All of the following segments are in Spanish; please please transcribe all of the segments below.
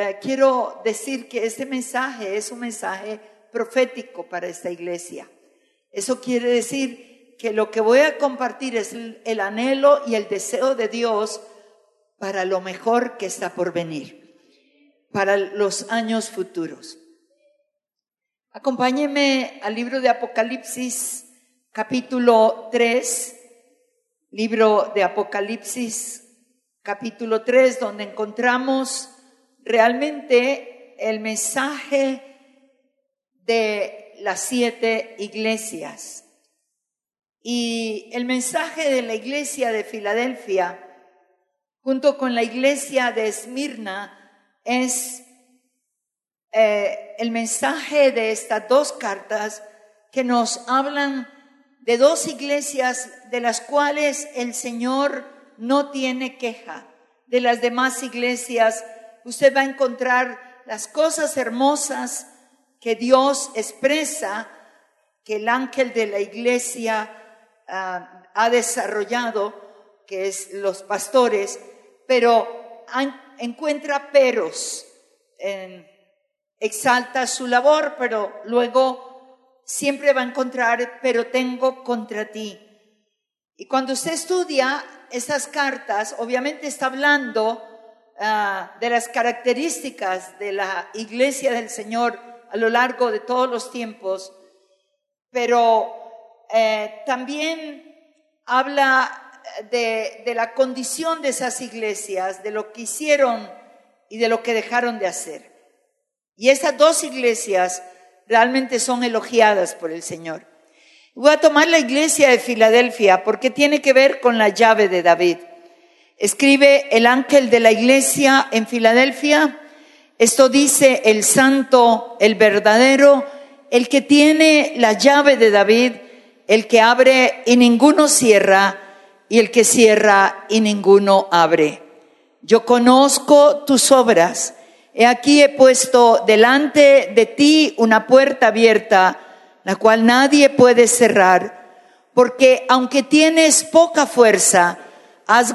eh, quiero decir que este mensaje es un mensaje profético para esta iglesia. Eso quiere decir que lo que voy a compartir es el anhelo y el deseo de Dios para lo mejor que está por venir, para los años futuros. Acompáñeme al libro de Apocalipsis, capítulo 3, libro de Apocalipsis, capítulo 3, donde encontramos realmente el mensaje de las siete iglesias. Y el mensaje de la iglesia de Filadelfia junto con la iglesia de Esmirna es eh, el mensaje de estas dos cartas que nos hablan de dos iglesias de las cuales el Señor no tiene queja. De las demás iglesias usted va a encontrar las cosas hermosas que Dios expresa, que el ángel de la iglesia ah, ha desarrollado, que es los pastores, pero encuentra peros, exalta su labor, pero luego siempre va a encontrar, pero tengo contra ti. Y cuando usted estudia esas cartas, obviamente está hablando ah, de las características de la iglesia del Señor a lo largo de todos los tiempos, pero eh, también habla de, la condición de esas iglesias, de lo que hicieron y de lo que dejaron de hacer. Y esas dos iglesias realmente son elogiadas por el Señor. Voy a tomar la iglesia de Filadelfia porque tiene que ver con la llave de David. Escribe el ángel de la iglesia en Filadelfia. Esto dice el santo, el verdadero, el que tiene la llave de David, el que abre y ninguno cierra, y el que cierra y ninguno abre. Yo conozco tus obras. He aquí he puesto delante de ti una puerta abierta, la cual nadie puede cerrar, porque aunque tienes poca fuerza, has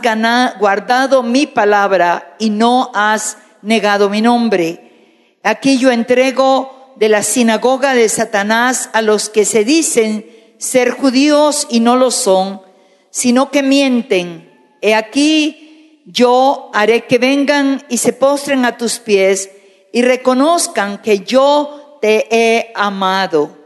guardado mi palabra y no has negado mi nombre. Aquí yo entrego de la sinagoga de Satanás a los que se dicen ser judíos y no lo son, sino que mienten. He aquí, yo haré que vengan y se postren a tus pies y reconozcan que yo te he amado.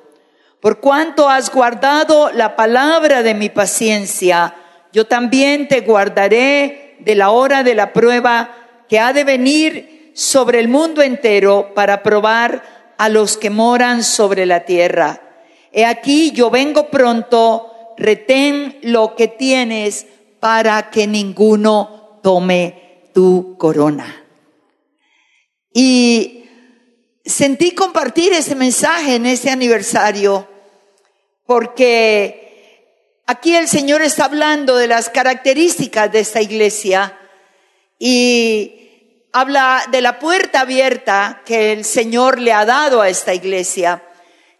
Por cuanto has guardado la palabra de mi paciencia, yo también te guardaré de la hora de la prueba que ha de venir sobre el mundo entero para probar a los que moran sobre la tierra. He aquí yo vengo pronto, retén lo que tienes para que ninguno tome tu corona. Y sentí compartir ese mensaje en este aniversario porque aquí el Señor está hablando de las características de esta iglesia y habla de la puerta abierta que el Señor le ha dado a esta iglesia.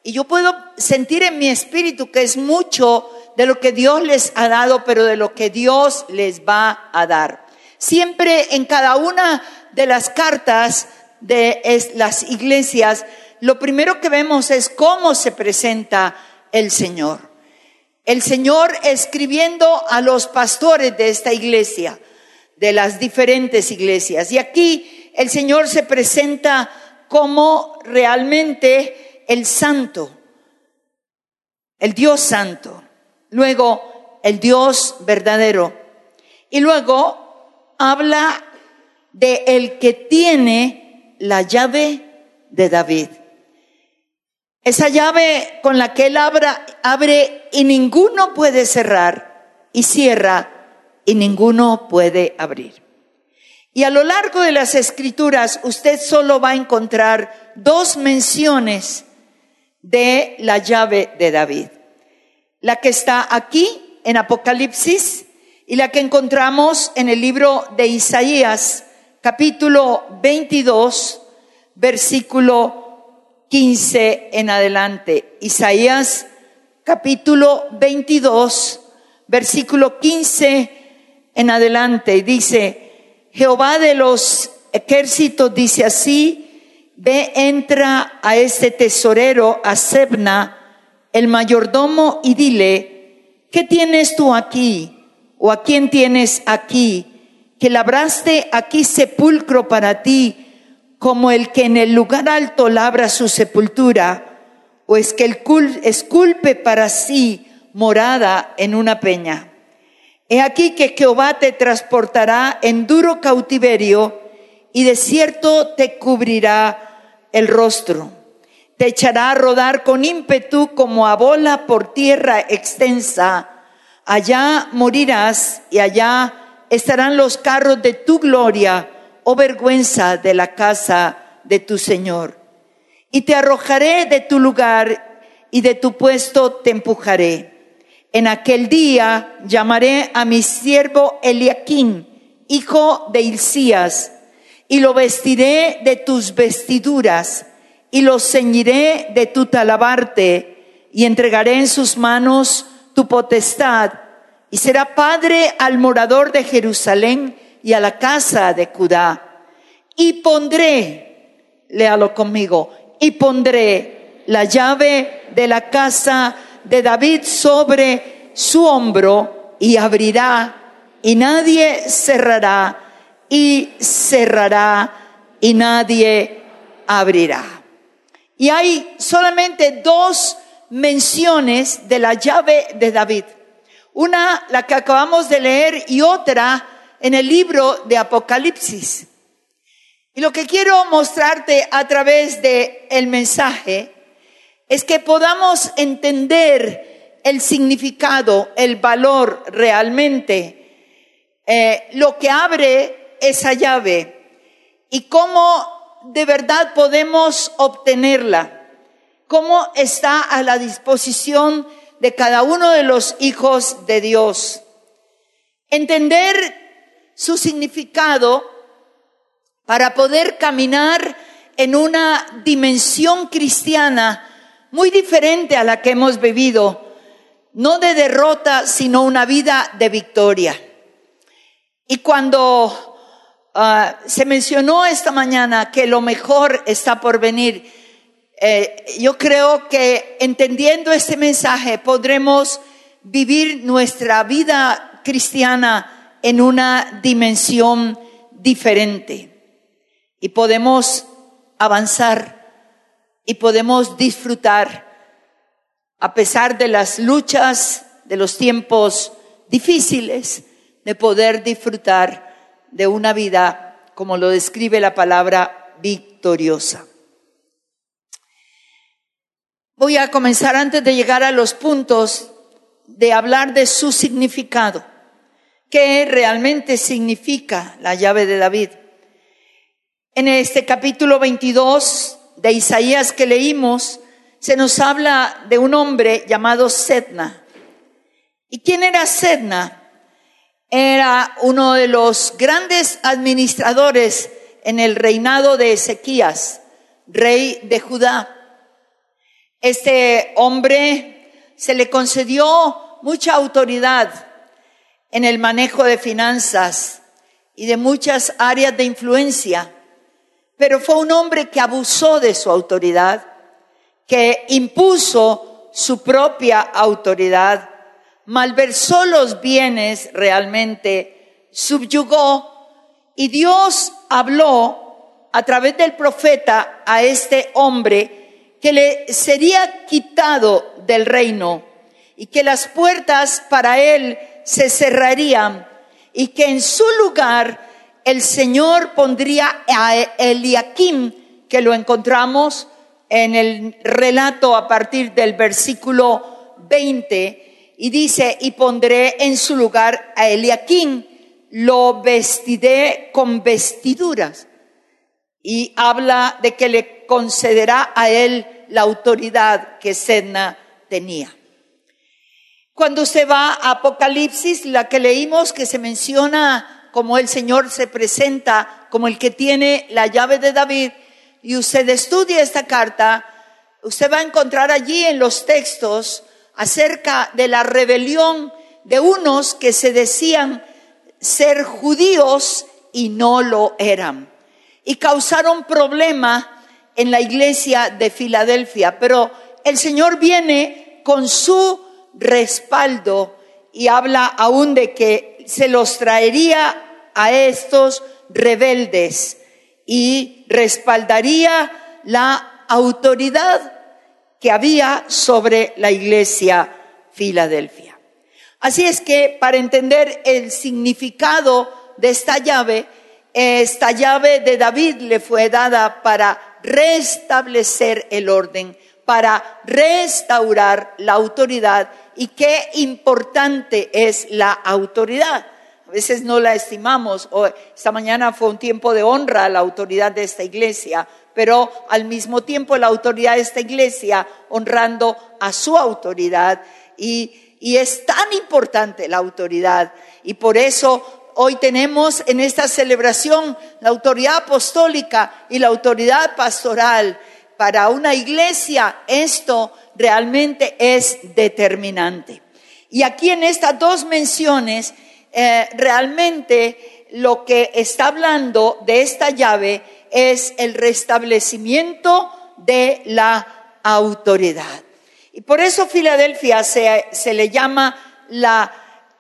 Y yo puedo sentir en mi espíritu que es mucho de lo que Dios les ha dado, pero de lo que Dios les va a dar. Siempre en cada una de las cartas de las iglesias, lo primero que vemos es cómo se presenta el Señor. El Señor escribiendo a los pastores de esta iglesia, de las diferentes iglesias. Y aquí el Señor se presenta como realmente el santo, el Dios santo luego el Dios verdadero. Y luego habla de el que tiene la llave de David. Esa llave con la que él abre y ninguno puede cerrar y cierra y ninguno puede abrir. Y a lo largo de las escrituras usted solo va a encontrar dos menciones de la llave de David la que está aquí en Apocalipsis y la que encontramos en el libro de Isaías, capítulo 22, versículo 15 en adelante. Isaías, capítulo 22, versículo 15 en adelante. Dice, Jehová de los ejércitos dice así, ve, entra a este tesorero, a Sebna, el mayordomo, y dile, ¿qué tienes tú aquí? ¿O a quién tienes aquí? Que labraste aquí sepulcro para ti, como el que en el lugar alto labra su sepultura, o es que el esculpe para sí morada en una peña. He aquí que Jehová te transportará en duro cautiverio y de cierto te cubrirá el rostro. Te echará a rodar con ímpetu como a bola por tierra extensa. Allá morirás y allá estarán los carros de tu gloria, oh vergüenza de la casa de tu Señor. Y te arrojaré de tu lugar y de tu puesto te empujaré en aquel día llamaré a mi siervo Eliaquín, hijo de Hilcías, y lo vestiré de tus vestiduras, y lo ceñiré de tu talabarte, y entregaré en sus manos tu potestad, y será padre al morador de Jerusalén y a la casa de Judá. Y pondré, léalo conmigo, y pondré la llave de la casa de David sobre su hombro y abrirá y nadie cerrará y cerrará y nadie abrirá. Y hay solamente dos menciones de la llave de David. Una, la que acabamos de leer, y otra en el libro de Apocalipsis. Y lo que quiero mostrarte a través de el mensaje es que podamos entender el significado, el valor realmente, eh, lo que abre esa llave y cómo de verdad podemos obtenerla, cómo está a la disposición de cada uno de los hijos de Dios. Entender su significado para poder caminar en una dimensión cristiana muy diferente a la que hemos vivido, no de derrota, sino una vida de victoria. Y cuando ah, se mencionó esta mañana que lo mejor está por venir, eh, yo creo que entendiendo este mensaje podremos vivir nuestra vida cristiana en una dimensión diferente y podemos avanzar y podemos disfrutar a pesar de las luchas, de los tiempos difíciles, de poder disfrutar de una vida, como lo describe la palabra, victoriosa. Voy a comenzar antes de llegar a los puntos de hablar de su significado. ¿Qué realmente significa la llave de David? En este capítulo 22 de Isaías que leímos, se nos habla de un hombre llamado Sedna. ¿Y quién era Sedna? Era uno de los grandes administradores en el reinado de Ezequías, rey de Judá. Este hombre se le concedió mucha autoridad en el manejo de finanzas y de muchas áreas de influencia pero fue un hombre que abusó de su autoridad, que impuso su propia autoridad, malversó los bienes realmente, subyugó y Dios habló a través del profeta a este hombre que le sería quitado del reino y que las puertas para él se cerrarían y que en su lugar el Señor pondría a Eliakim, que lo encontramos en el relato a partir del versículo 20, y dice, y pondré en su lugar a Eliakim, lo vestiré con vestiduras. Y habla de que le concederá a él la autoridad que Sedna tenía. Cuando se va a Apocalipsis, la que leímos que se menciona como el Señor se presenta como el que tiene la llave de David, y usted estudia esta carta, usted va a encontrar allí en los textos acerca de la rebelión de unos que se decían ser judíos y no lo eran. y causaron problema en la iglesia de Filadelfia. Pero el Señor viene con su respaldo y habla aún de que se los traería a estos rebeldes y respaldaría la autoridad que había sobre la iglesia Filadelfia. Así es que para entender el significado de esta llave, esta llave de David le fue dada para restablecer el orden, para restaurar la autoridad y qué importante es la autoridad. A veces no la estimamos. esta mañana fue un tiempo de honra a la autoridad de esta iglesia, pero al mismo tiempo la autoridad de esta iglesia honrando a su autoridad. Y, y es tan importante la autoridad. Y por eso hoy tenemos en esta celebración la autoridad apostólica y la autoridad pastoral. Para una iglesia esto realmente es determinante. Y aquí en estas dos menciones eh, realmente lo que está hablando de esta llave es el restablecimiento de la autoridad. Y por eso Filadelfia se, se le llama la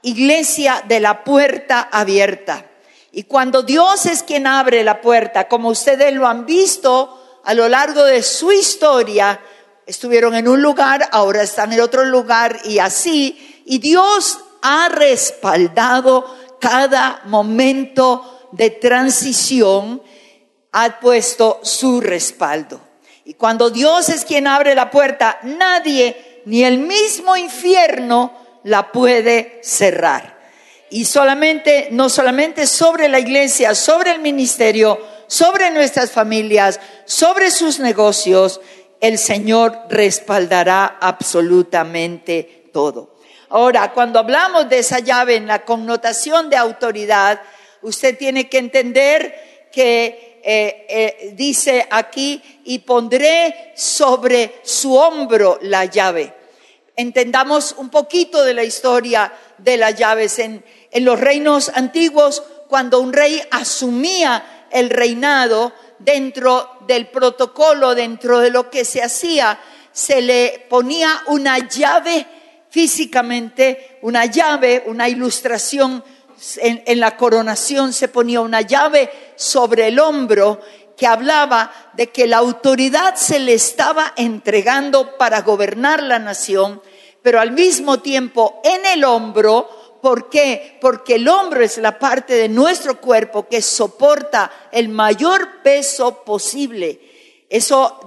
iglesia de la puerta abierta. Y cuando Dios es quien abre la puerta, como ustedes lo han visto a lo largo de su historia, estuvieron en un lugar, ahora están en otro lugar y así, y Dios ha respaldado cada momento de transición, ha puesto su respaldo. Y cuando Dios es quien abre la puerta, nadie, ni el mismo infierno, la puede cerrar. Y solamente, no solamente sobre la iglesia, sobre el ministerio, sobre nuestras familias, sobre sus negocios, el Señor respaldará absolutamente todo. Ahora, cuando hablamos de esa llave en la connotación de autoridad, usted tiene que entender que eh, eh, dice aquí, y pondré sobre su hombro la llave. Entendamos un poquito de la historia de las llaves. En, en los reinos antiguos, cuando un rey asumía el reinado, dentro del protocolo, dentro de lo que se hacía, se le ponía una llave físicamente una llave, una ilustración. En, la coronación se ponía una llave sobre el hombro que hablaba de que la autoridad se le estaba entregando para gobernar la nación, pero al mismo tiempo en el hombro, ¿por qué? Porque el hombro es la parte de nuestro cuerpo que soporta el mayor peso posible. Eso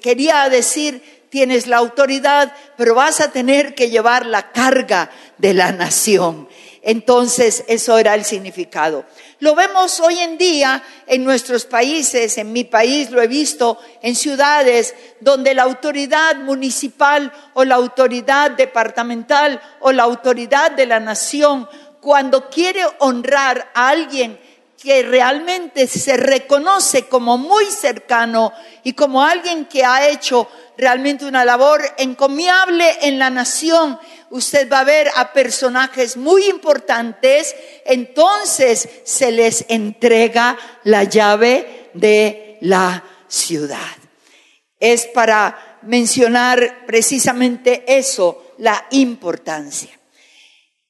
quería decir tienes la autoridad, pero vas a tener que llevar la carga de la nación. Entonces, eso era el significado. Lo vemos hoy en día en nuestros países, en mi país lo he visto, en ciudades donde la autoridad municipal o la autoridad departamental o la autoridad de la nación, cuando quiere honrar a alguien que realmente se reconoce como muy cercano y como alguien que ha hecho realmente una labor encomiable en la nación. Usted va a ver a personajes muy importantes, entonces se les entrega la llave de la ciudad. Es para mencionar precisamente eso, la importancia.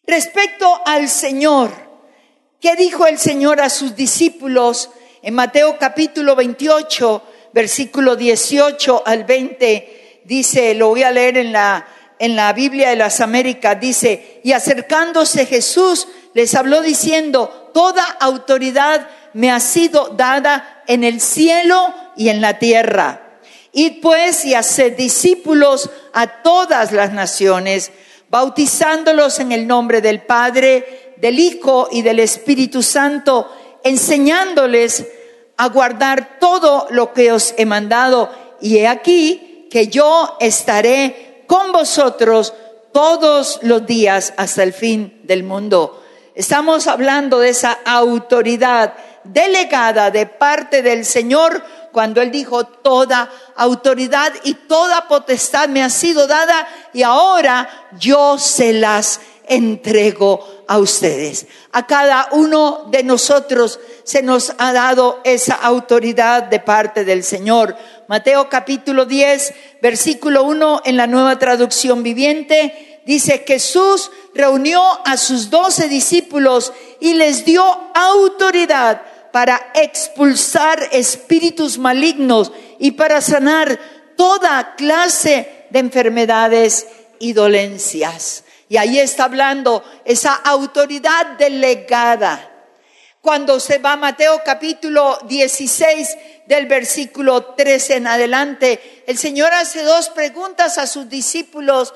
Respecto al Señor, ¿qué dijo el Señor a sus discípulos en Mateo capítulo 28? versículo 18 al 20, dice, lo voy a leer en la, en la Biblia de las Américas, dice, y acercándose Jesús les habló diciendo, toda autoridad me ha sido dada en el cielo y en la tierra. Id pues y haced discípulos a todas las naciones, bautizándolos en el nombre del Padre, del Hijo y del Espíritu Santo, enseñándoles a guardar todo lo que os he mandado. Y he aquí que yo estaré con vosotros todos los días hasta el fin del mundo. Estamos hablando de esa autoridad delegada de parte del Señor cuando Él dijo, toda autoridad y toda potestad me ha sido dada y ahora yo se las entrego a ustedes. A cada uno de nosotros se nos ha dado esa autoridad de parte del Señor. Mateo capítulo 10, versículo 1 en la nueva traducción viviente, dice, Jesús reunió a sus doce discípulos y les dio autoridad para expulsar espíritus malignos y para sanar toda clase de enfermedades y dolencias. Y ahí está hablando esa autoridad delegada. Cuando se va a Mateo capítulo 16 del versículo 13 en adelante, el Señor hace dos preguntas a sus discípulos.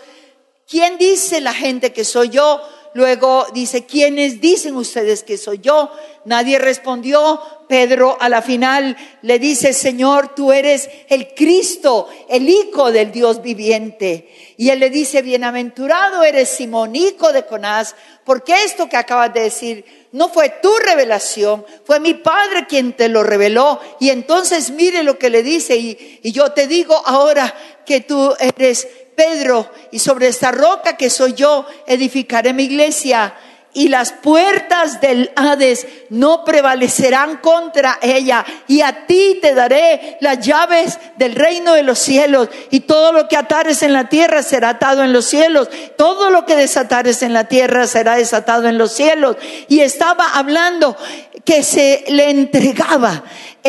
¿Quién dice la gente que soy yo? Luego dice, ¿quiénes dicen ustedes que soy yo? Nadie respondió. Pedro a la final le dice, Señor, tú eres el Cristo, el Hijo del Dios viviente. Y él le dice, bienaventurado eres Simón, hijo de Conás, porque esto que acabas de decir no fue tu revelación, fue mi Padre quien te lo reveló. Y entonces mire lo que le dice, y, y yo te digo ahora que tú eres Pedro, y sobre esta roca que soy yo, edificaré mi iglesia y las puertas del Hades no prevalecerán contra ella. Y a ti te daré las llaves del reino de los cielos. Y todo lo que atares en la tierra será atado en los cielos. Todo lo que desatares en la tierra será desatado en los cielos. Y estaba hablando que se le entregaba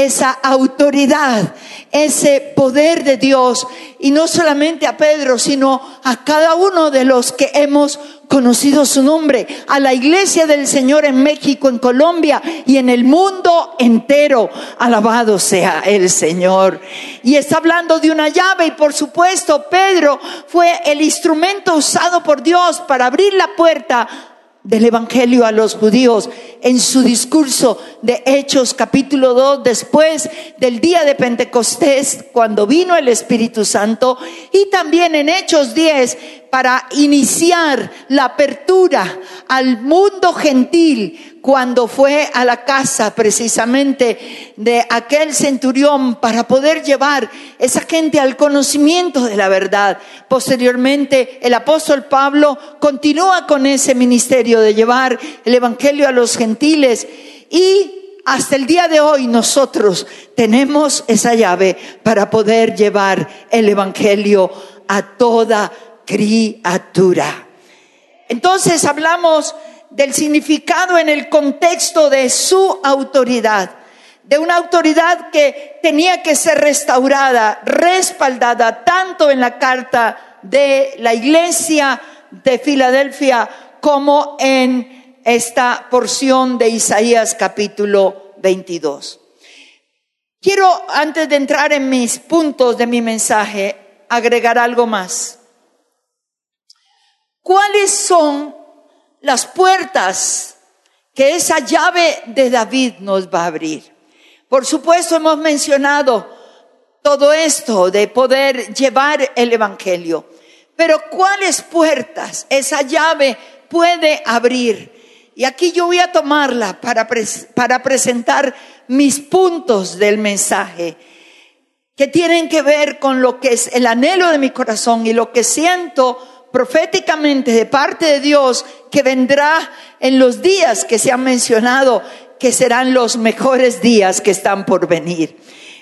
esa autoridad, ese poder de Dios. Y no solamente a Pedro, sino a cada uno de los que hemos conocido su nombre, a la iglesia del Señor en México, en Colombia y en el mundo entero. Alabado sea el Señor. Y está hablando de una llave y por supuesto Pedro fue el instrumento usado por Dios para abrir la puerta del Evangelio a los judíos en su discurso de Hechos capítulo 2, después del día de Pentecostés, cuando vino el Espíritu Santo, y también en Hechos 10, para iniciar la apertura al mundo gentil cuando fue a la casa precisamente de aquel centurión para poder llevar esa gente al conocimiento de la verdad. Posteriormente, el apóstol Pablo continúa con ese ministerio de llevar el Evangelio a los gentiles y hasta el día de hoy nosotros tenemos esa llave para poder llevar el Evangelio a toda criatura. Entonces hablamos del significado en el contexto de su autoridad, de una autoridad que tenía que ser restaurada, respaldada tanto en la carta de la iglesia de Filadelfia como en esta porción de Isaías capítulo 22. Quiero, antes de entrar en mis puntos de mi mensaje, agregar algo más. ¿Cuáles son las puertas que esa llave de David nos va a abrir. Por supuesto, hemos mencionado todo esto de poder llevar el Evangelio. Pero ¿cuáles puertas esa llave puede abrir? Y aquí yo voy a tomarla para, para presentar mis puntos del mensaje, que tienen que ver con lo que es el anhelo de mi corazón y lo que siento proféticamente de parte de Dios que vendrá en los días que se han mencionado, que serán los mejores días que están por venir.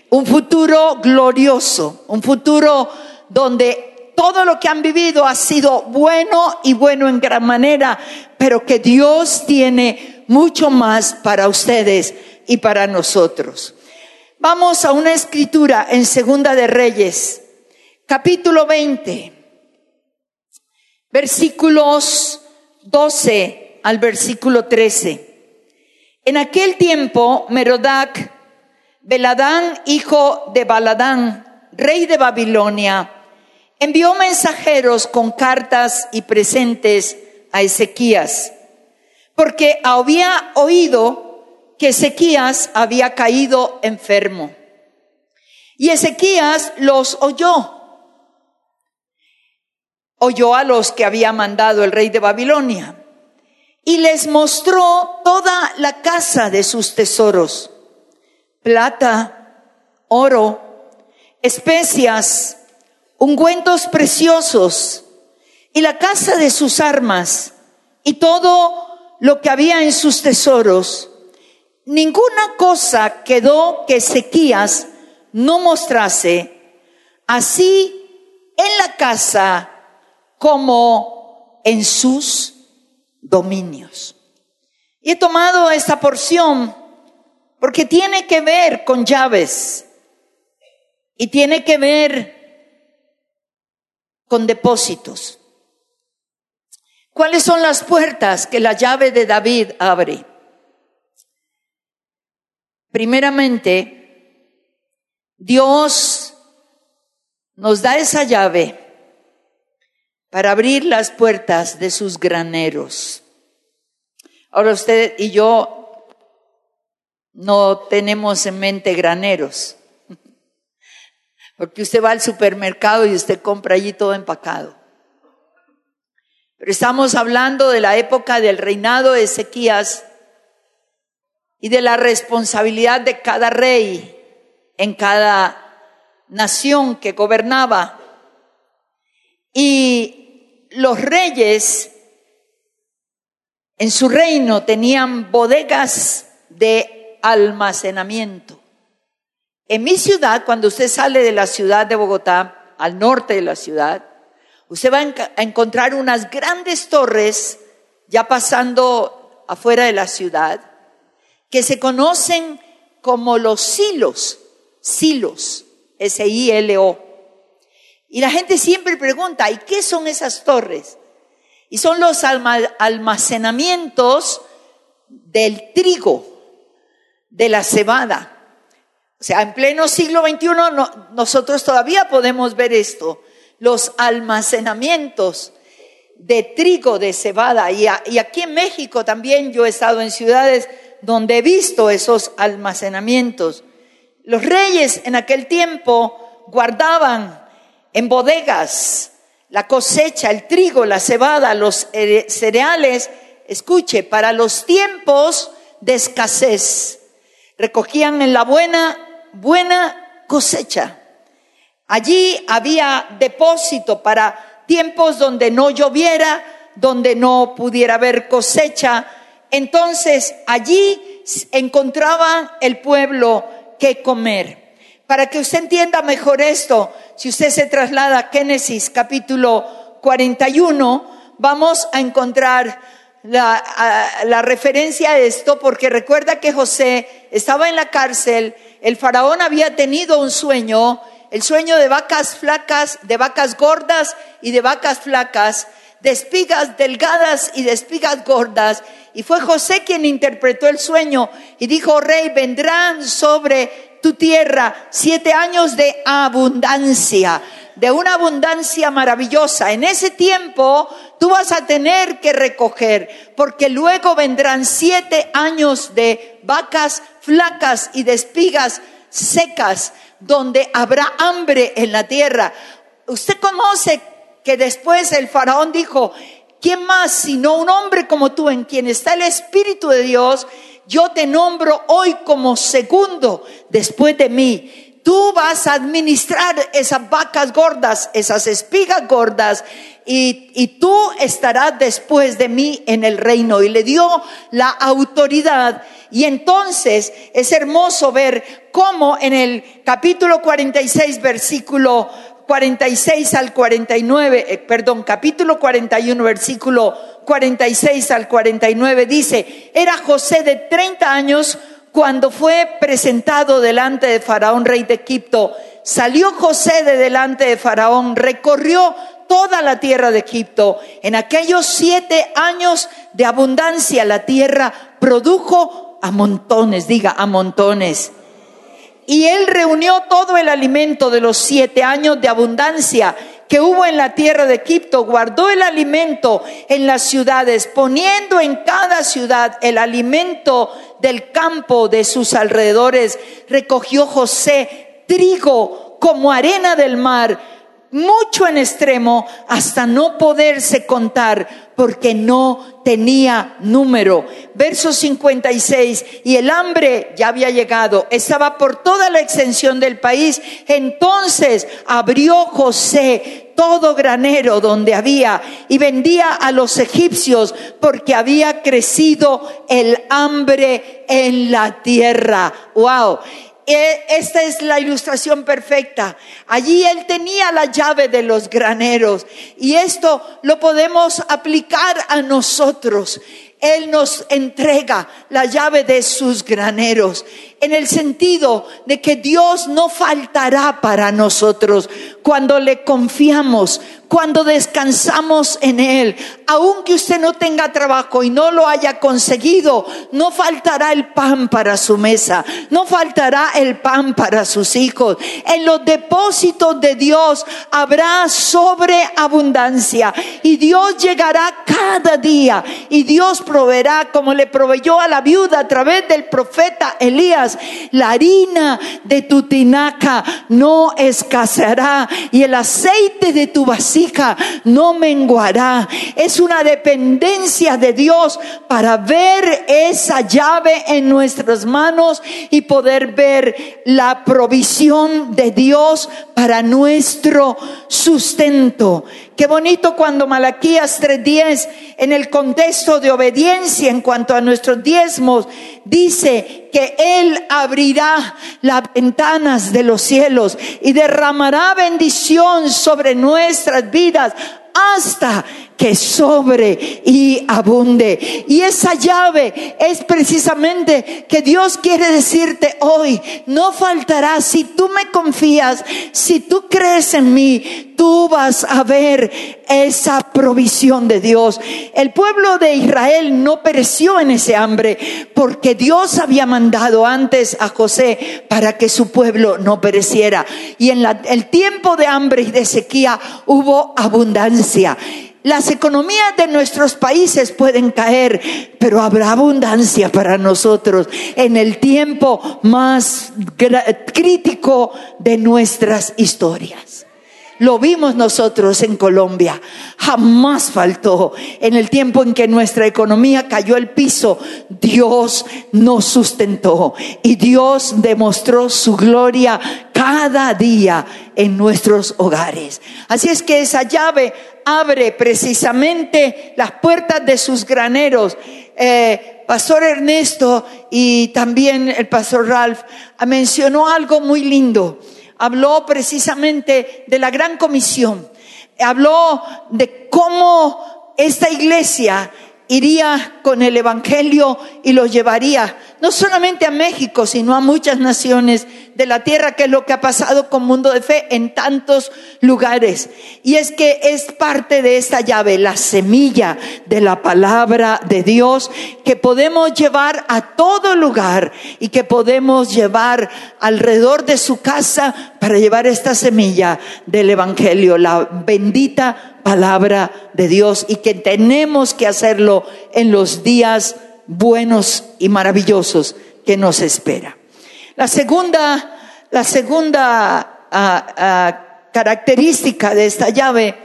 Un futuro glorioso, un futuro donde todo lo que han vivido ha sido bueno y bueno en gran manera, pero que Dios tiene mucho más para ustedes y para nosotros. Vamos a una escritura en Segunda de Reyes, capítulo 20 versículos 12 al versículo 13. En aquel tiempo, Merodac, Beladán, hijo de Baladán, rey de Babilonia, envió mensajeros con cartas y presentes a Ezequías, porque había oído que Ezequías había caído enfermo. Y Ezequías los oyó oyó a los que había mandado el rey de Babilonia y les mostró toda la casa de sus tesoros, plata, oro, especias, ungüentos preciosos y la casa de sus armas y todo lo que había en sus tesoros. Ninguna cosa quedó que Ezequías no mostrase, así en la casa como en sus dominios. Y he tomado esta porción porque tiene que ver con llaves y tiene que ver con depósitos. ¿Cuáles son las puertas que la llave de David abre? Primeramente, Dios nos da esa llave para abrir las puertas de sus graneros. Ahora usted y yo no tenemos en mente graneros, porque usted va al supermercado y usted compra allí todo empacado. Pero estamos hablando de la época del reinado de Ezequías y de la responsabilidad de cada rey en cada nación que gobernaba. Y los reyes en su reino tenían bodegas de almacenamiento. En mi ciudad, cuando usted sale de la ciudad de Bogotá, al norte de la ciudad, usted va a encontrar unas grandes torres ya pasando afuera de la ciudad, que se conocen como los silos, silos, S-I-L-O. Y la gente siempre pregunta, ¿y qué son esas torres? Y son los almacenamientos del trigo, de la cebada. O sea, en pleno siglo XXI nosotros todavía podemos ver esto, los almacenamientos de trigo, de cebada. Y, aquí en México también yo he estado en ciudades donde he visto esos almacenamientos. Los reyes en aquel tiempo guardaban en bodegas la cosecha, el trigo, la cebada, los cereales, escuche, para los tiempos de escasez. Recogían en la buena, buena cosecha. Allí había depósito para tiempos donde no lloviera, donde no pudiera haber cosecha. Entonces allí encontraba el pueblo que comer. Para que usted entienda mejor esto, si usted se traslada a Génesis capítulo 41, vamos a encontrar la, la, referencia a esto, porque recuerda que José estaba en la cárcel, el faraón había tenido un sueño, el sueño de vacas flacas, de vacas gordas y de vacas flacas, de espigas delgadas y de espigas gordas, y fue José quien interpretó el sueño y dijo, rey, vendrán sobre tu tierra siete años de abundancia, de una abundancia maravillosa. En ese tiempo tú vas a tener que recoger, porque luego vendrán siete años de vacas flacas y de espigas secas, donde habrá hambre en la tierra. Usted conoce que después el faraón dijo, ¿quién más sino un hombre como tú en quien está el Espíritu de Dios? yo te nombro hoy como segundo después de mí. Tú vas a administrar esas vacas gordas, esas espigas gordas, y, y, tú estarás después de mí en el reino. Y le dio la autoridad. Y entonces es hermoso ver cómo en el capítulo 46, versículo 46 al 49, eh, perdón, capítulo 41, versículo 46 al 49 dice, era José de 30 años cuando fue presentado delante de Faraón, rey de Egipto. Salió José de delante de Faraón, recorrió toda la tierra de Egipto. En aquellos siete años de abundancia la tierra produjo a montones, diga a montones. Y él reunió todo el alimento de los siete años de abundancia que hubo en la tierra de Egipto, guardó el alimento en las ciudades, poniendo en cada ciudad el alimento del campo de sus alrededores. Recogió José trigo como arena del mar, mucho en extremo, hasta no poderse contar, porque no tenía número. Verso 56, y el hambre ya había llegado, estaba por toda la extensión del país. Entonces abrió José todo granero donde había y vendía a los egipcios porque había crecido el hambre en la tierra. Wow. E, esta es la ilustración perfecta. Allí él tenía la llave de los graneros y esto lo podemos aplicar a nosotros. Él nos entrega la llave de sus graneros en el sentido de que Dios no faltará para nosotros cuando le confiamos, cuando descansamos en Él. Aunque usted no tenga trabajo y no lo haya conseguido, no faltará el pan para su mesa, no faltará el pan para sus hijos. En los depósitos de Dios habrá sobreabundancia y Dios llegará cada día y Dios proveerá como le proveyó a la viuda a través del profeta Elías. La harina de tu tinaca no escaseará y el aceite de tu vasija no menguará. Es una dependencia de Dios para ver esa llave en nuestras manos y poder ver la provisión de Dios para nuestro sustento. Qué bonito cuando Malaquías 3:10, en el contexto de obediencia en cuanto a nuestros diezmos, dice que Él abrirá las ventanas de los cielos y derramará bendición sobre nuestras vidas hasta que sobre y abunde. Y esa llave es precisamente que Dios quiere decirte hoy, no faltará si tú me confías, si tú crees en mí, tú vas a ver esa provisión de Dios. El pueblo de Israel no pereció en ese hambre porque Dios había mandado antes a José para que su pueblo no pereciera. Y en el tiempo de hambre y de sequía hubo abundancia. Las economías de nuestros países pueden caer, pero habrá abundancia para nosotros en el tiempo más crítico de nuestras historias. Lo vimos nosotros en Colombia. Jamás faltó. En el tiempo en que nuestra economía cayó al piso, Dios nos sustentó y Dios demostró su gloria cada día en nuestros hogares. Así es que esa llave abre precisamente las puertas de sus graneros. Eh, pastor Ernesto y también el pastor Ralph mencionó algo muy lindo habló precisamente de la gran comisión, habló de cómo esta iglesia iría con el Evangelio y lo llevaría no solamente a México, sino a muchas naciones de la tierra, que es lo que ha pasado con Mundo de Fe en tantos lugares. Y es que es parte de esta llave, la semilla de la palabra de Dios, que podemos llevar a todo lugar y que podemos llevar alrededor de su casa para llevar esta semilla del Evangelio, la bendita palabra de Dios y que tenemos que hacerlo en los días buenos y maravillosos que nos espera. La segunda, la segunda ah, ah, característica de esta llave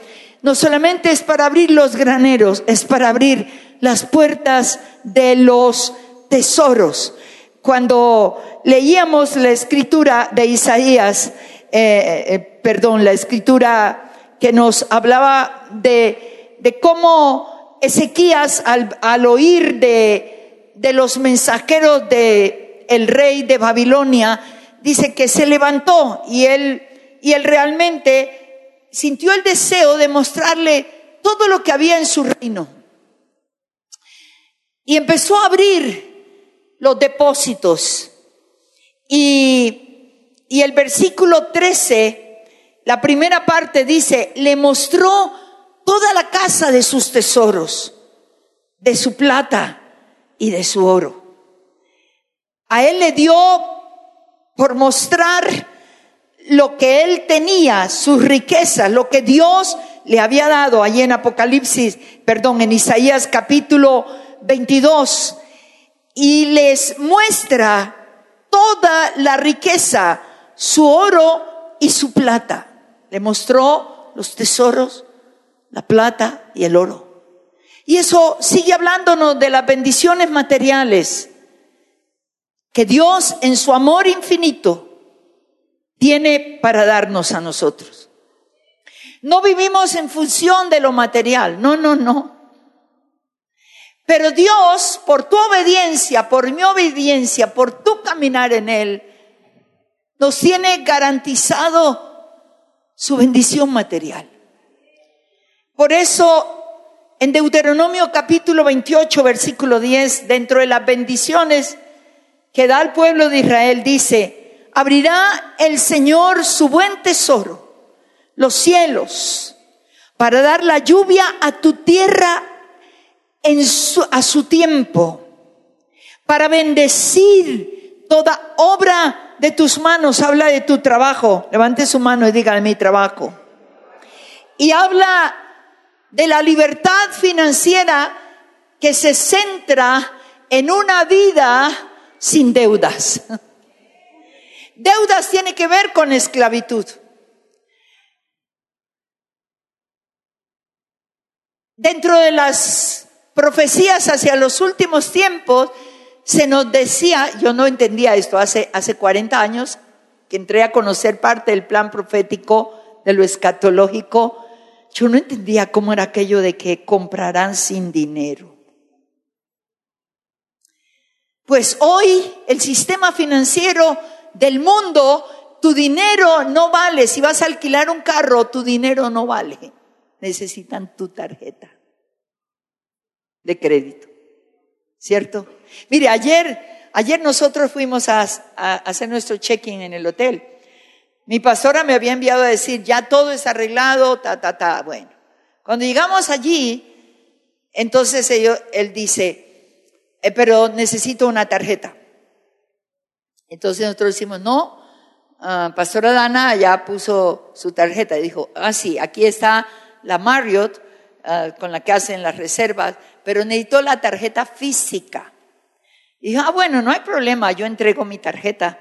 no solamente es para abrir los graneros, es para abrir las puertas de los tesoros. Cuando leíamos la escritura de Isaías, eh, eh, perdón, la escritura que nos hablaba de, de cómo Ezequías al, al oír de, de, los mensajeros de el rey de Babilonia, dice que se levantó y él, y él realmente sintió el deseo de mostrarle todo lo que había en su reino. Y empezó a abrir los depósitos. Y, y el versículo 13 la primera parte dice, le mostró toda la casa de sus tesoros, de su plata y de su oro. A él le dio por mostrar lo que él tenía, sus riquezas, lo que Dios le había dado allí en Apocalipsis, perdón, en Isaías capítulo 22, y les muestra toda la riqueza, su oro y su plata. Le mostró los tesoros, la plata y el oro. Y eso sigue hablándonos de las bendiciones materiales que Dios en su amor infinito tiene para darnos a nosotros. No vivimos en función de lo material, no, no, no. Pero Dios, por tu obediencia, por mi obediencia, por tu caminar en Él, nos tiene garantizado su bendición material. Por eso, en Deuteronomio capítulo 28, versículo 10, dentro de las bendiciones que da al pueblo de Israel, dice, abrirá el Señor su buen tesoro, los cielos, para dar la lluvia a tu tierra en su, a su tiempo, para bendecir toda obra de tus manos. Habla de tu trabajo. Levante su mano y diga mi trabajo. Y habla de la libertad financiera que se centra en una vida sin deudas. Deudas tiene que ver con esclavitud. Dentro de las profecías hacia los últimos tiempos, se nos decía, yo no entendía esto hace, hace 40 años, que entré a conocer parte del plan profético de lo escatológico, yo no entendía cómo era aquello de que comprarán sin dinero. Pues hoy el sistema financiero del mundo, tu dinero no vale. Si vas a alquilar un carro, tu dinero no vale. Necesitan tu tarjeta de crédito. ¿Cierto? Mire, ayer, ayer nosotros fuimos a, hacer nuestro check-in en el hotel. Mi pastora me había enviado a decir, ya todo es arreglado, ta, ta, ta. Bueno, cuando llegamos allí, entonces él dice, eh, pero necesito una tarjeta. Entonces nosotros decimos, no, uh, Pastora Dana ya puso su tarjeta y dijo, ah, sí, aquí está la Marriott ah, con la que hacen las reservas, pero necesito la tarjeta física. Y ah, bueno, no hay problema, yo entrego mi tarjeta.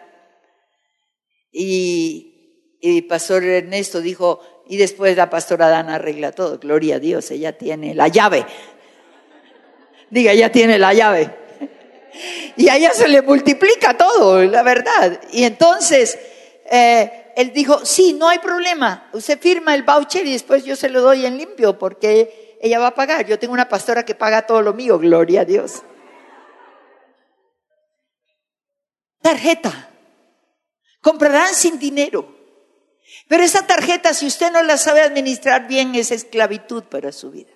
Y, y Pastor Ernesto dijo, y después la Pastora Dana arregla todo, gloria a Dios, ella tiene la llave. Diga, ya tiene la llave. Y a ella se le multiplica todo, la verdad. Y entonces, eh, él dijo, sí, no hay problema. Usted firma el voucher y después yo se lo doy en limpio porque ella va a pagar. Yo tengo una pastora que paga todo lo mío, gloria a Dios. Tarjeta. Comprarán sin dinero. Pero esa tarjeta, si usted no la sabe administrar bien, es esclavitud para su vida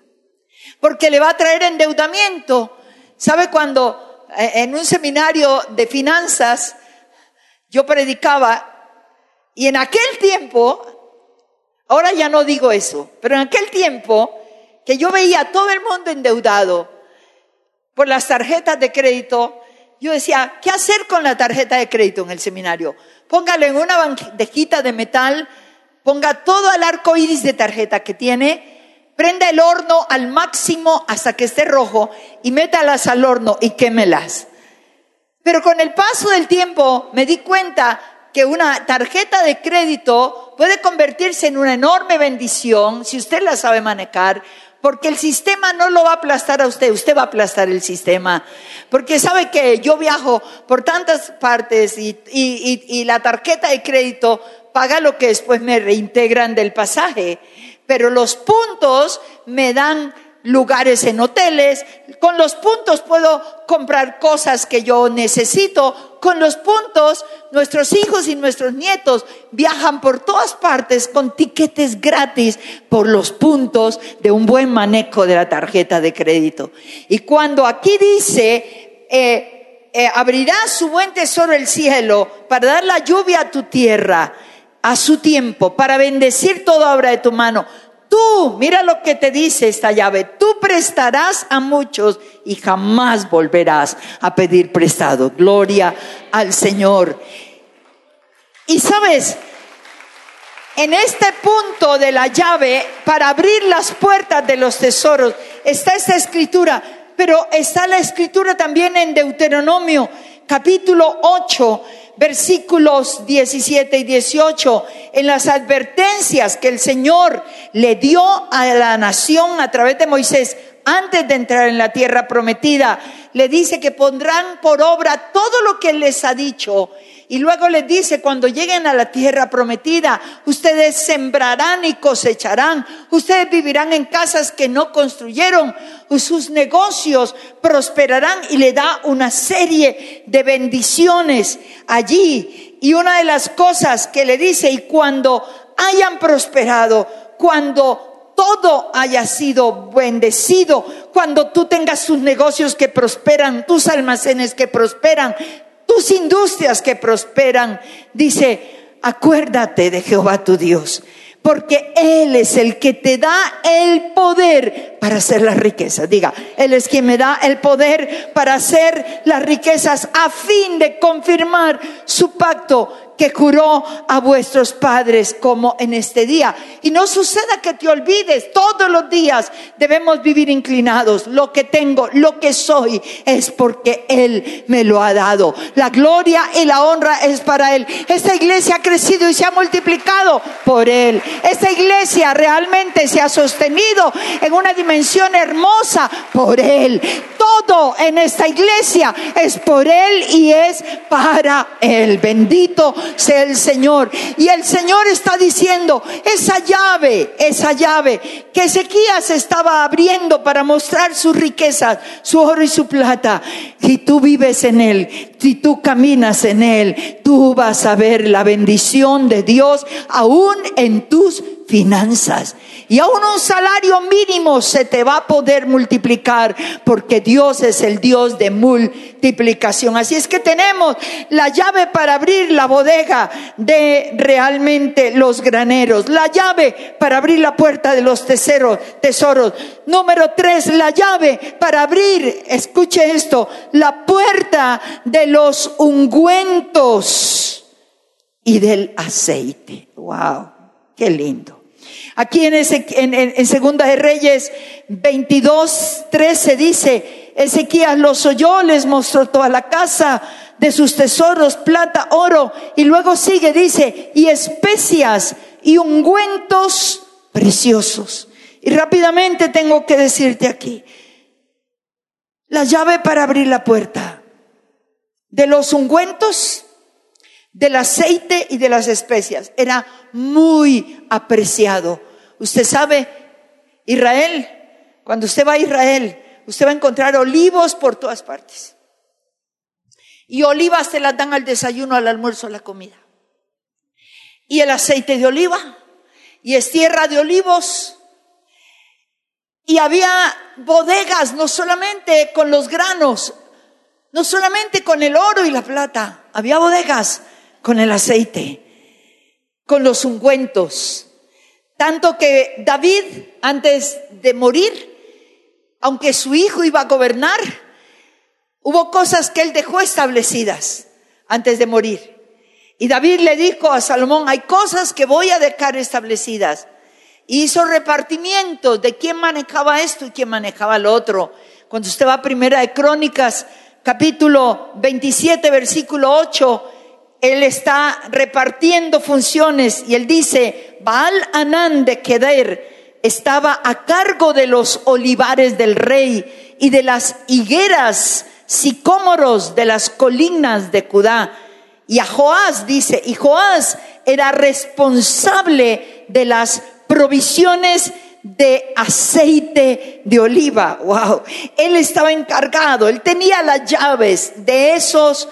porque le va a traer endeudamiento. ¿Sabe cuando eh, en un seminario de finanzas yo predicaba y en aquel tiempo, ahora ya no digo eso, pero en aquel tiempo que yo veía a todo el mundo endeudado por las tarjetas de crédito, yo decía, ¿qué hacer con la tarjeta de crédito en el seminario? Póngalo en una bandejita de metal, ponga todo el arco iris de tarjeta que tiene prenda el horno al máximo hasta que esté rojo y métalas al horno y quémelas. Pero con el paso del tiempo me di cuenta que una tarjeta de crédito puede convertirse en una enorme bendición si usted la sabe manejar, porque el sistema no lo va a aplastar a usted, usted va a aplastar el sistema. Porque sabe que yo viajo por tantas partes y, y, y, y la tarjeta de crédito paga lo que después me reintegran del pasaje pero los puntos me dan lugares en hoteles, con los puntos puedo comprar cosas que yo necesito, con los puntos nuestros hijos y nuestros nietos viajan por todas partes con tiquetes gratis por los puntos de un buen manejo de la tarjeta de crédito. Y cuando aquí dice, eh, eh, abrirá su buen tesoro el cielo para dar la lluvia a tu tierra, a su tiempo, para bendecir toda obra de tu mano. Tú, mira lo que te dice esta llave, tú prestarás a muchos y jamás volverás a pedir prestado. Gloria al Señor. Y sabes, en este punto de la llave, para abrir las puertas de los tesoros, está esta escritura, pero está la escritura también en Deuteronomio, capítulo 8 versículos 17 y 18, en las advertencias que el Señor le dio a la nación a través de Moisés antes de entrar en la tierra prometida, le dice que pondrán por obra todo lo que les ha dicho. Y luego les dice, cuando lleguen a la tierra prometida, ustedes sembrarán y cosecharán, ustedes vivirán en casas que no construyeron, sus negocios prosperarán y le da una serie de bendiciones allí. Y una de las cosas que le dice, y cuando hayan prosperado, cuando todo haya sido bendecido, cuando tú tengas tus negocios que prosperan, tus almacenes que prosperan, tus industrias que prosperan, dice, acuérdate de Jehová tu Dios, porque Él es el que te da el poder para hacer las riquezas. Diga, Él es quien me da el poder para hacer las riquezas a fin de confirmar su pacto que curó a vuestros padres como en este día. Y no suceda que te olvides, todos los días debemos vivir inclinados. Lo que tengo, lo que soy, es porque Él me lo ha dado. La gloria y la honra es para Él. Esta iglesia ha crecido y se ha multiplicado por Él. Esta iglesia realmente se ha sostenido en una dimensión hermosa por Él. Todo en esta iglesia es por Él y es para Él. Bendito sea el Señor. Y el Señor está diciendo, esa llave, esa llave que Ezequías estaba abriendo para mostrar sus riquezas, su oro y su plata, si tú vives en él, si tú caminas en él, tú vas a ver la bendición de Dios aún en tus finanzas. Y aún un salario mínimo se te va a poder multiplicar porque Dios es el Dios de multiplicación. Así es que tenemos la llave para abrir la bodega de realmente los graneros, la llave para abrir la puerta de los tesoros, tesoros. Número tres, la llave para abrir, escuche esto, la puerta de los ungüentos y del aceite. Wow, qué lindo. Aquí en, ese, en, Segunda de Reyes 22, 13 dice, Ezequías los oyó, les mostró toda la casa de sus tesoros, plata, oro, y luego sigue, dice, y especias y ungüentos preciosos. Y rápidamente tengo que decirte aquí, la llave para abrir la puerta de los ungüentos, del aceite y de las especias era muy apreciado Usted sabe, Israel, cuando usted va a Israel, usted va a encontrar olivos por todas partes. Y olivas se las dan al desayuno, al almuerzo, a la comida. Y el aceite de oliva. Y es tierra de olivos. Y había bodegas, no solamente con los granos, no solamente con el oro y la plata, había bodegas con el aceite, con los ungüentos, tanto que David, antes de morir, aunque su hijo iba a gobernar, hubo cosas que él dejó establecidas antes de morir. Y David le dijo a Salomón, hay cosas que voy a dejar establecidas. Y hizo repartimiento de quién manejaba esto y quién manejaba lo otro. Cuando usted va a Primera de Crónicas, capítulo 27, versículo 8, él está repartiendo funciones y él dice, Baal Anán de Keder estaba a cargo de los olivares del rey y de las higueras sicómoros de las colinas de Judá. Y a Joás dice, y Joás era responsable de las provisiones de aceite de oliva. Wow. Él estaba encargado, él tenía las llaves de esos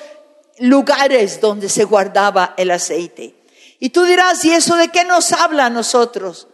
lugares donde se guardaba el aceite. Y tú dirás, ¿y eso de qué nos habla a nosotros?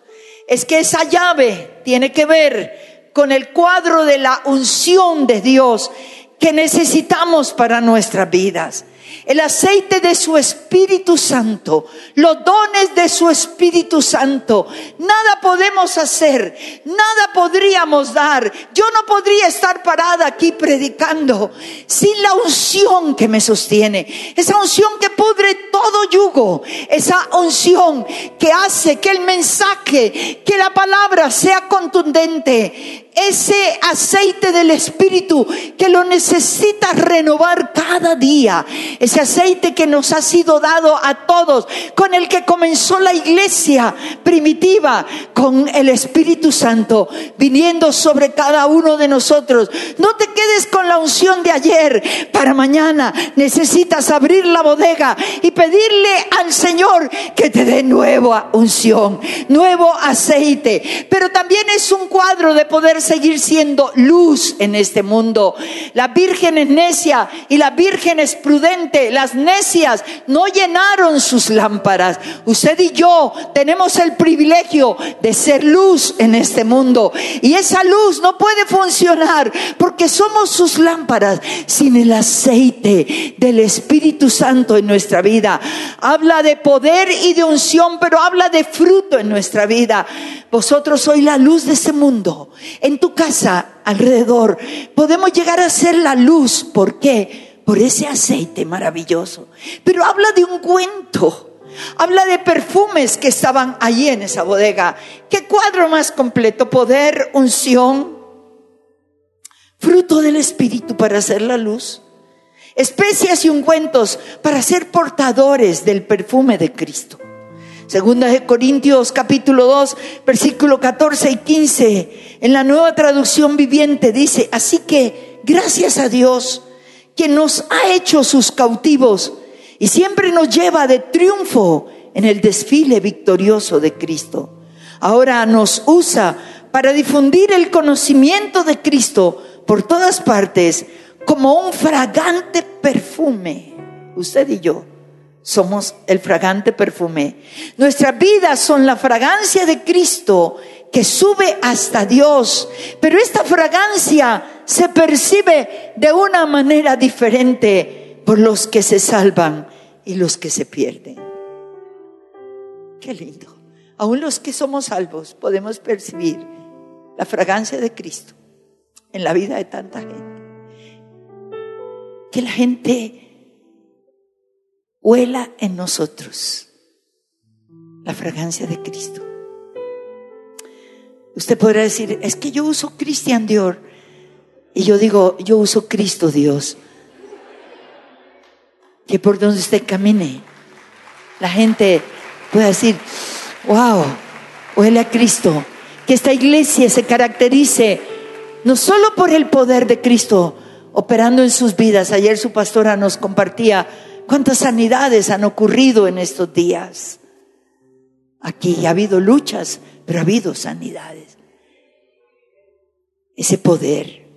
Es que esa llave tiene que ver con el cuadro de la unción de Dios que necesitamos para nuestras vidas el aceite de su Espíritu Santo, los dones de su Espíritu Santo. Nada podemos hacer, nada podríamos dar. Yo no podría estar parada aquí predicando sin la unción que me sostiene. Esa unción que pudre todo yugo. Esa unción que hace que el mensaje, que la palabra sea contundente ese aceite del Espíritu que lo necesita renovar cada día. Ese aceite que nos ha sido dado a todos, con el que comenzó la iglesia primitiva, con el Espíritu Santo viniendo sobre cada uno de nosotros. No te quedes con la unción de ayer para mañana. Necesitas abrir la bodega y pedirle al Señor que te dé nueva unción, nuevo aceite. Pero también es un cuadro de poder seguir siendo luz en este mundo. La Virgen es necia y la Virgen es prudente. Las necias no llenaron sus lámparas. Usted y yo tenemos el privilegio de ser luz en este mundo. Y esa luz no puede funcionar porque somos sus lámparas sin el aceite del Espíritu Santo en nuestra vida. Habla de poder y de unción, pero habla de fruto en nuestra vida. Vosotros sois la luz de este mundo. En tu casa, alrededor, podemos llegar a ser la luz. ¿Por qué? Por ese aceite maravilloso. Pero habla de un cuento. Habla de perfumes que estaban allí en esa bodega. ¿Qué cuadro más completo? Poder, unción, fruto del Espíritu para hacer la luz, especias y ungüentos para ser portadores del perfume de Cristo. Segunda de Corintios capítulo 2, versículo 14 y 15, en la nueva traducción viviente dice, así que gracias a Dios, que nos ha hecho sus cautivos y siempre nos lleva de triunfo en el desfile victorioso de Cristo. Ahora nos usa para difundir el conocimiento de Cristo por todas partes como un fragante perfume. Usted y yo somos el fragante perfume. Nuestras vidas son la fragancia de Cristo que sube hasta Dios. Pero esta fragancia se percibe de una manera diferente por los que se salvan y los que se pierden. Qué lindo. Aún los que somos salvos podemos percibir la fragancia de Cristo en la vida de tanta gente. Que la gente huela en nosotros la fragancia de Cristo. Usted podrá decir, es que yo uso Christian Dior. Y yo digo, yo uso Cristo Dios. Que por donde usted camine, la gente pueda decir, wow, huele a Cristo. Que esta iglesia se caracterice no solo por el poder de Cristo operando en sus vidas. Ayer su pastora nos compartía ¿Cuántas sanidades han ocurrido en estos días? Aquí ha habido luchas, pero ha habido sanidades. Ese poder.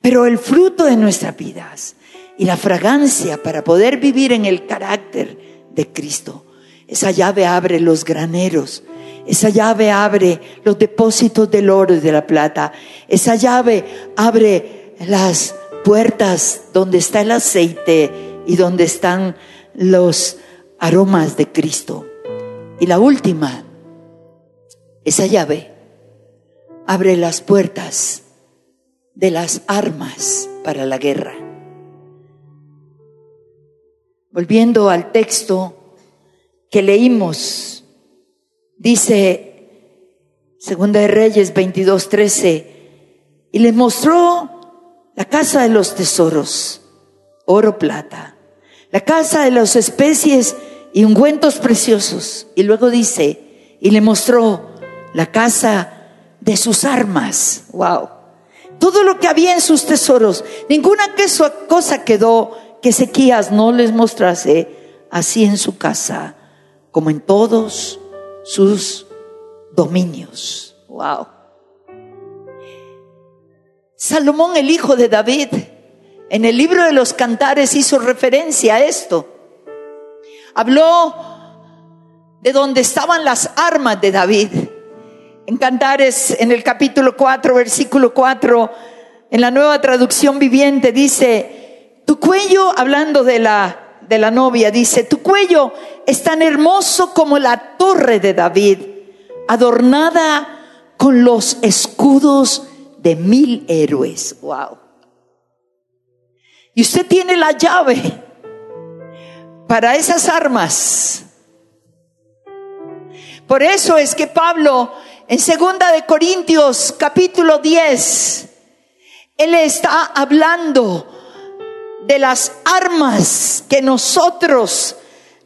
Pero el fruto de nuestras vidas y la fragancia para poder vivir en el carácter de Cristo. Esa llave abre los graneros. Esa llave abre los depósitos del oro y de la plata. Esa llave abre las puertas donde está el aceite y donde están los aromas de Cristo. Y la última, esa llave abre las puertas de las armas para la guerra. Volviendo al texto que leímos, dice Segunda de Reyes 22:13, y le mostró la casa de los tesoros, oro, plata, la casa de las especies y ungüentos preciosos. Y luego dice, y le mostró la casa de sus armas. Wow. Todo lo que había en sus tesoros. Ninguna cosa quedó que Ezequías no les mostrase así en su casa como en todos sus dominios. Wow. Salomón, el hijo de David, en el libro de los cantares hizo referencia a esto. Habló de donde estaban las armas de David. En Cantares, en el capítulo 4, versículo 4, en la nueva traducción viviente dice, tu cuello, hablando de la, de la novia, dice, tu cuello es tan hermoso como la torre de David, adornada con los escudos de mil héroes. Wow. Y usted tiene la llave para esas armas. Por eso es que Pablo en segunda de Corintios capítulo 10, él está hablando de las armas que nosotros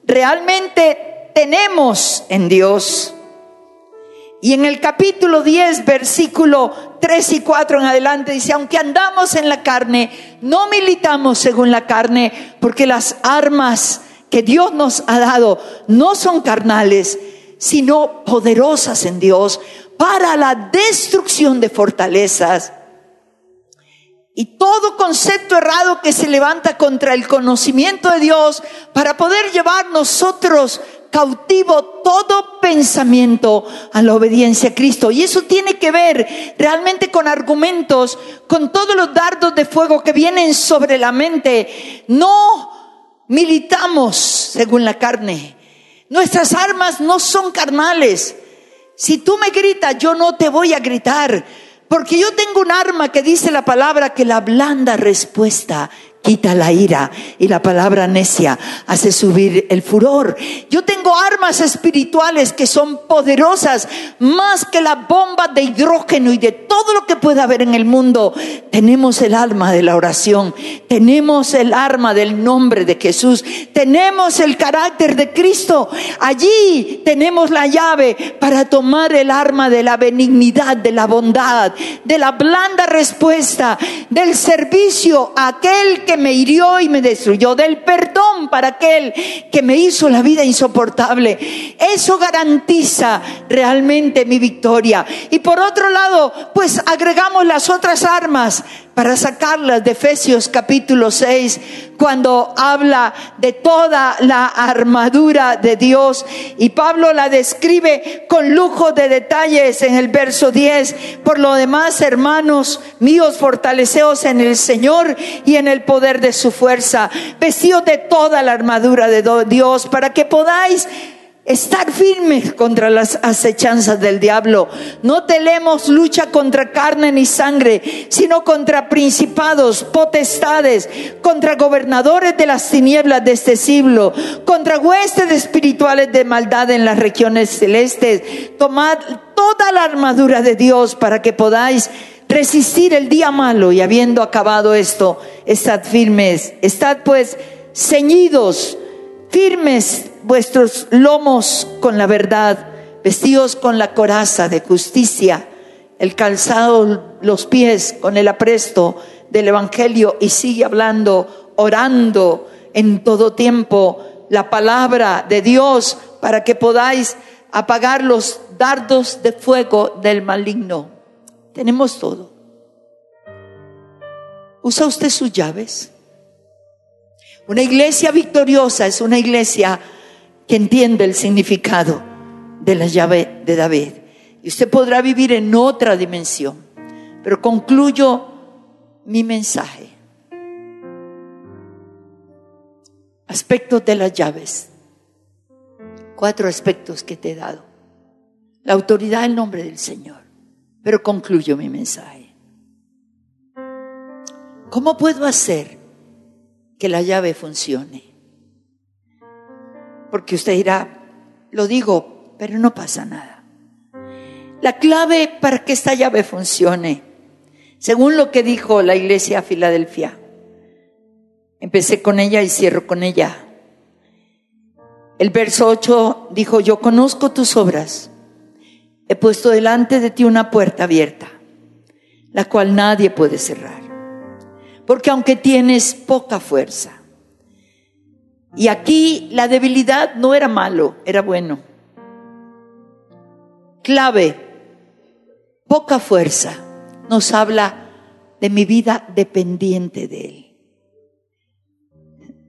realmente tenemos en Dios. Y en el capítulo 10, versículo 3 y 4 en adelante dice, aunque andamos en la carne, no militamos según la carne, porque las armas que Dios nos ha dado no son carnales, sino poderosas en Dios para la destrucción de fortalezas. Y todo concepto errado que se levanta contra el conocimiento de Dios para poder llevar nosotros cautivo todo pensamiento a la obediencia a Cristo. Y eso tiene que ver realmente con argumentos, con todos los dardos de fuego que vienen sobre la mente. No militamos según la carne. Nuestras armas no son carnales. Si tú me gritas, yo no te voy a gritar. Porque yo tengo un arma que dice la palabra que la blanda respuesta quita la ira y la palabra necia hace subir el furor. Yo tengo armas espirituales que son poderosas más que la bomba de hidrógeno y de todo lo que pueda haber en el mundo. Tenemos el arma de la oración, tenemos el arma del nombre de Jesús, tenemos el carácter de Cristo. Allí tenemos la llave para tomar el arma de la benignidad, de la bondad, de la blanda respuesta, del servicio a aquel que me hirió y me destruyó, del perdón para aquel que me hizo la vida insoportable. Eso garantiza realmente mi victoria. Y por otro lado, pues agregamos las otras armas para sacarlas de Efesios capítulo 6, cuando habla de toda la armadura de Dios. Y Pablo la describe con lujo de detalles en el verso 10. Por lo demás, hermanos míos, fortaleceos en el Señor y en el poder de su fuerza, vestidos de toda la armadura de Dios, para que podáis Estar firmes contra las acechanzas del diablo. No tenemos lucha contra carne ni sangre, sino contra principados, potestades, contra gobernadores de las tinieblas de este siglo, contra huestes espirituales de maldad en las regiones celestes. Tomad toda la armadura de Dios para que podáis resistir el día malo y habiendo acabado esto, estad firmes. Estad pues ceñidos, firmes vuestros lomos con la verdad, vestidos con la coraza de justicia, el calzado, los pies con el apresto del Evangelio y sigue hablando, orando en todo tiempo la palabra de Dios para que podáis apagar los dardos de fuego del maligno. Tenemos todo. ¿Usa usted sus llaves? Una iglesia victoriosa es una iglesia que entiende el significado de la llave de David. Y usted podrá vivir en otra dimensión. Pero concluyo mi mensaje. Aspectos de las llaves. Cuatro aspectos que te he dado. La autoridad en nombre del Señor. Pero concluyo mi mensaje. ¿Cómo puedo hacer que la llave funcione? Porque usted dirá, lo digo, pero no pasa nada. La clave para que esta llave funcione, según lo que dijo la iglesia a Filadelfia, empecé con ella y cierro con ella. El verso 8 dijo, yo conozco tus obras, he puesto delante de ti una puerta abierta, la cual nadie puede cerrar, porque aunque tienes poca fuerza, y aquí la debilidad no era malo, era bueno. Clave, poca fuerza, nos habla de mi vida dependiente de Él.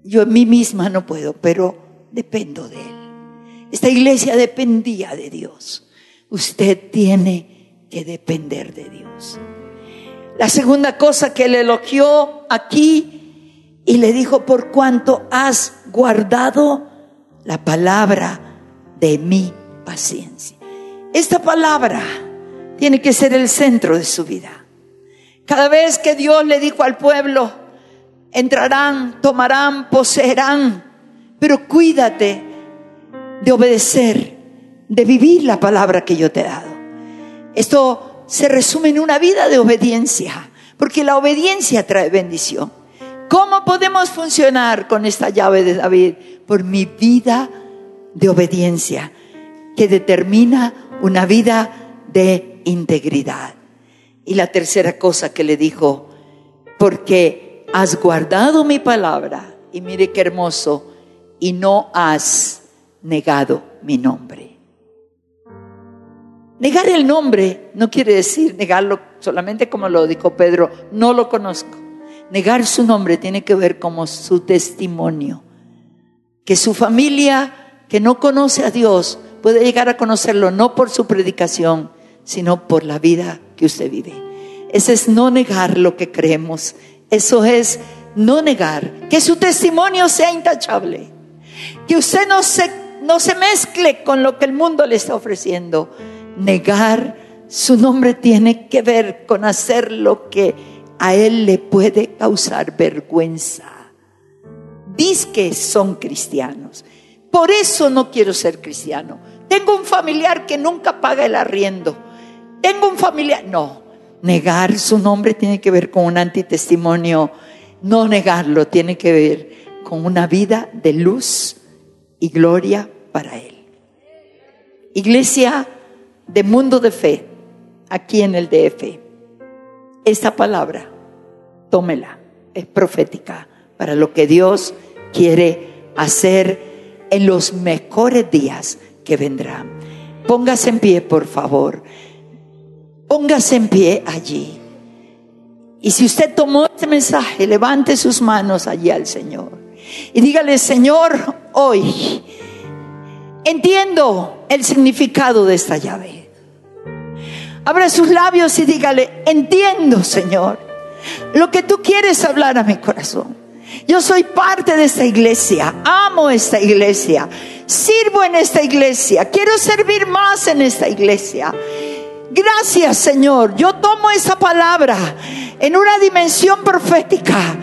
Yo en mí misma no puedo, pero dependo de Él. Esta iglesia dependía de Dios. Usted tiene que depender de Dios. La segunda cosa que le elogió aquí y le dijo, por cuanto has guardado la palabra de mi paciencia. Esta palabra tiene que ser el centro de su vida. Cada vez que Dios le dijo al pueblo, entrarán, tomarán, poseerán, pero cuídate de obedecer, de vivir la palabra que yo te he dado. Esto se resume en una vida de obediencia, porque la obediencia trae bendición. ¿Cómo podemos funcionar con esta llave de David? Por mi vida de obediencia, que determina una vida de integridad. Y la tercera cosa que le dijo, porque has guardado mi palabra, y mire qué hermoso, y no has negado mi nombre. Negar el nombre no quiere decir negarlo solamente como lo dijo Pedro, no lo conozco. Negar su nombre tiene que ver como su testimonio. Que su familia que no conoce a Dios puede llegar a conocerlo no por su predicación, sino por la vida que usted vive. Ese es no negar lo que creemos. Eso es no negar. Que su testimonio sea intachable. Que usted no se, no se mezcle con lo que el mundo le está ofreciendo. Negar su nombre tiene que ver con hacer lo que a él le puede causar vergüenza. Dice que son cristianos. Por eso no quiero ser cristiano. Tengo un familiar que nunca paga el arriendo. Tengo un familiar. No, negar su nombre tiene que ver con un antitestimonio. No negarlo tiene que ver con una vida de luz y gloria para Él. Iglesia de mundo de fe, aquí en el DF. Esta palabra, tómela, es profética para lo que Dios quiere hacer en los mejores días que vendrán. Póngase en pie, por favor. Póngase en pie allí. Y si usted tomó este mensaje, levante sus manos allí al Señor. Y dígale, Señor, hoy entiendo el significado de esta llave. Abra sus labios y dígale, entiendo, Señor, lo que tú quieres hablar a mi corazón. Yo soy parte de esta iglesia, amo esta iglesia, sirvo en esta iglesia, quiero servir más en esta iglesia. Gracias Señor, yo tomo esa palabra en una dimensión profética.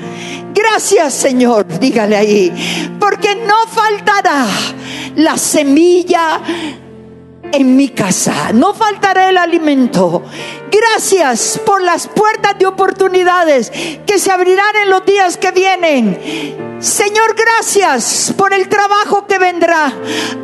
Gracias Señor, dígale ahí, porque no faltará la semilla en mi casa, no faltará el alimento. Gracias por las puertas de oportunidades que se abrirán en los días que vienen. Señor, gracias por el trabajo que vendrá.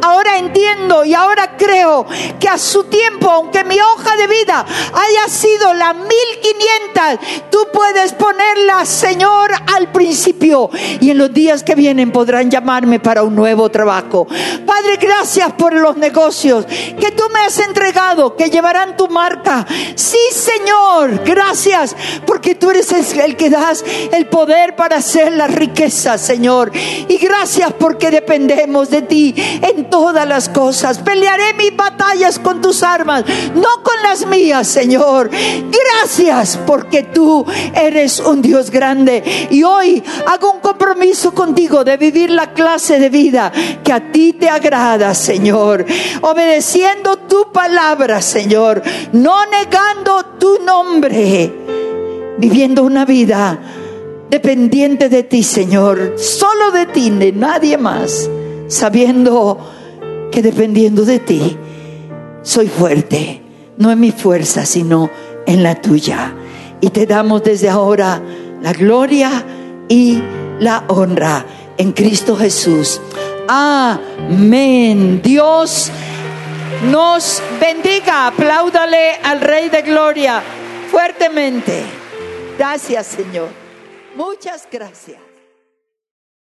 Ahora entiendo y ahora creo que a su tiempo, aunque mi hoja de vida haya sido la 1500, tú puedes ponerla, Señor, al principio. Y en los días que vienen podrán llamarme para un nuevo trabajo. Padre, gracias por los negocios que tú me has entregado, que llevarán tu marca. Sí, Señor, gracias porque tú eres el que das el poder para hacer las riquezas Señor. Y gracias porque dependemos de ti en todas las cosas. Pelearé mis batallas con tus armas, no con las mías, Señor. Gracias porque tú eres un Dios grande. Y hoy hago un compromiso contigo de vivir la clase de vida que a ti te agrada, Señor. Obedeciendo tu palabra, Señor. No negando tu nombre. Viviendo una vida dependiente de ti, Señor, solo de ti, de nadie más, sabiendo que dependiendo de ti, soy fuerte, no en mi fuerza, sino en la tuya. Y te damos desde ahora la gloria y la honra en Cristo Jesús. Amén. Dios nos bendiga. Apláudale al Rey de Gloria fuertemente. Gracias, Señor. Muchas gracias.